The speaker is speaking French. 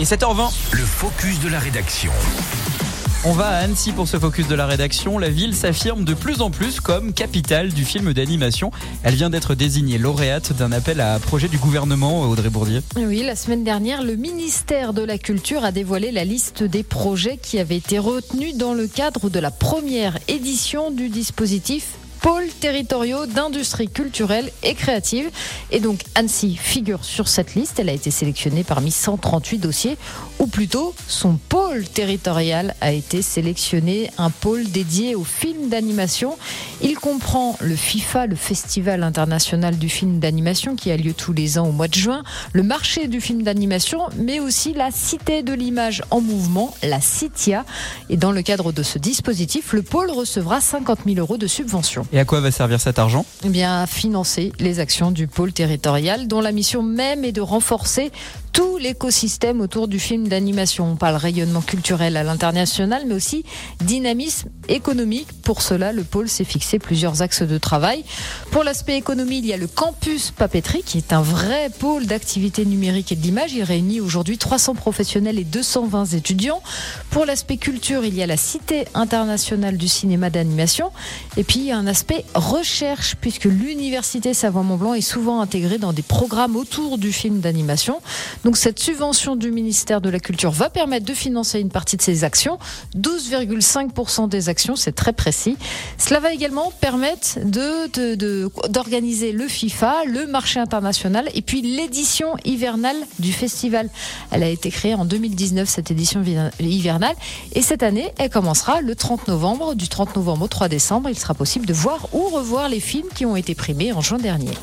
Et 7h20. Le focus de la rédaction. On va à Annecy pour ce focus de la rédaction. La ville s'affirme de plus en plus comme capitale du film d'animation. Elle vient d'être désignée lauréate d'un appel à projet du gouvernement, Audrey Bourdier. Oui, la semaine dernière, le ministère de la Culture a dévoilé la liste des projets qui avaient été retenus dans le cadre de la première édition du dispositif pôles territoriaux d'industrie culturelle et créative. Et donc Annecy figure sur cette liste. Elle a été sélectionnée parmi 138 dossiers, ou plutôt son pôle territorial a été sélectionné, un pôle dédié aux films d'animation. Il comprend le FIFA, le Festival international du film d'animation qui a lieu tous les ans au mois de juin, le marché du film d'animation, mais aussi la Cité de l'image en mouvement, la CITIA. Et dans le cadre de ce dispositif, le pôle recevra 50 000 euros de subvention. Et à quoi va servir cet argent? Eh bien, à financer les actions du pôle territorial, dont la mission même est de renforcer tout l'écosystème autour du film d'animation. On parle rayonnement culturel à l'international, mais aussi dynamisme économique. Pour cela, le pôle s'est fixé plusieurs axes de travail. Pour l'aspect économie, il y a le campus papeterie, qui est un vrai pôle d'activité numérique et de l'image. Il réunit aujourd'hui 300 professionnels et 220 étudiants. Pour l'aspect culture, il y a la Cité internationale du cinéma d'animation. Et puis, il y a un aspect recherche, puisque l'université Savoie-Mont-Blanc est souvent intégrée dans des programmes autour du film d'animation. Donc cette subvention du ministère de la Culture va permettre de financer une partie de ces actions, 12,5% des actions, c'est très précis. Cela va également permettre de, d'organiser le FIFA, le marché international et puis l'édition hivernale du festival. Elle a été créée en 2019, cette édition hivernale, et cette année, elle commencera le 30 novembre. Du 30 novembre au 3 décembre, il sera possible de voir ou revoir les films qui ont été primés en juin dernier.